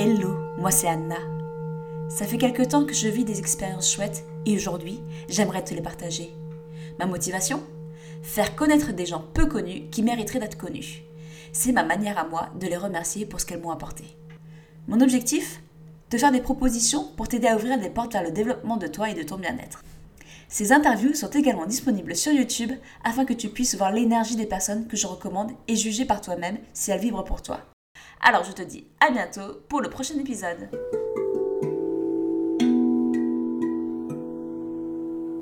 Hello, moi c'est Anna. Ça fait quelque temps que je vis des expériences chouettes et aujourd'hui, j'aimerais te les partager. Ma motivation? Faire connaître des gens peu connus qui mériteraient d'être connus. C'est ma manière à moi de les remercier pour ce qu'elles m'ont apporté. Mon objectif? Te faire des propositions pour t'aider à ouvrir des portes vers le développement de toi et de ton bien-être. Ces interviews sont également disponibles sur YouTube afin que tu puisses voir l'énergie des personnes que je recommande et juger par toi-même si elles vibrent pour toi. Alors je te dis à bientôt pour le prochain épisode.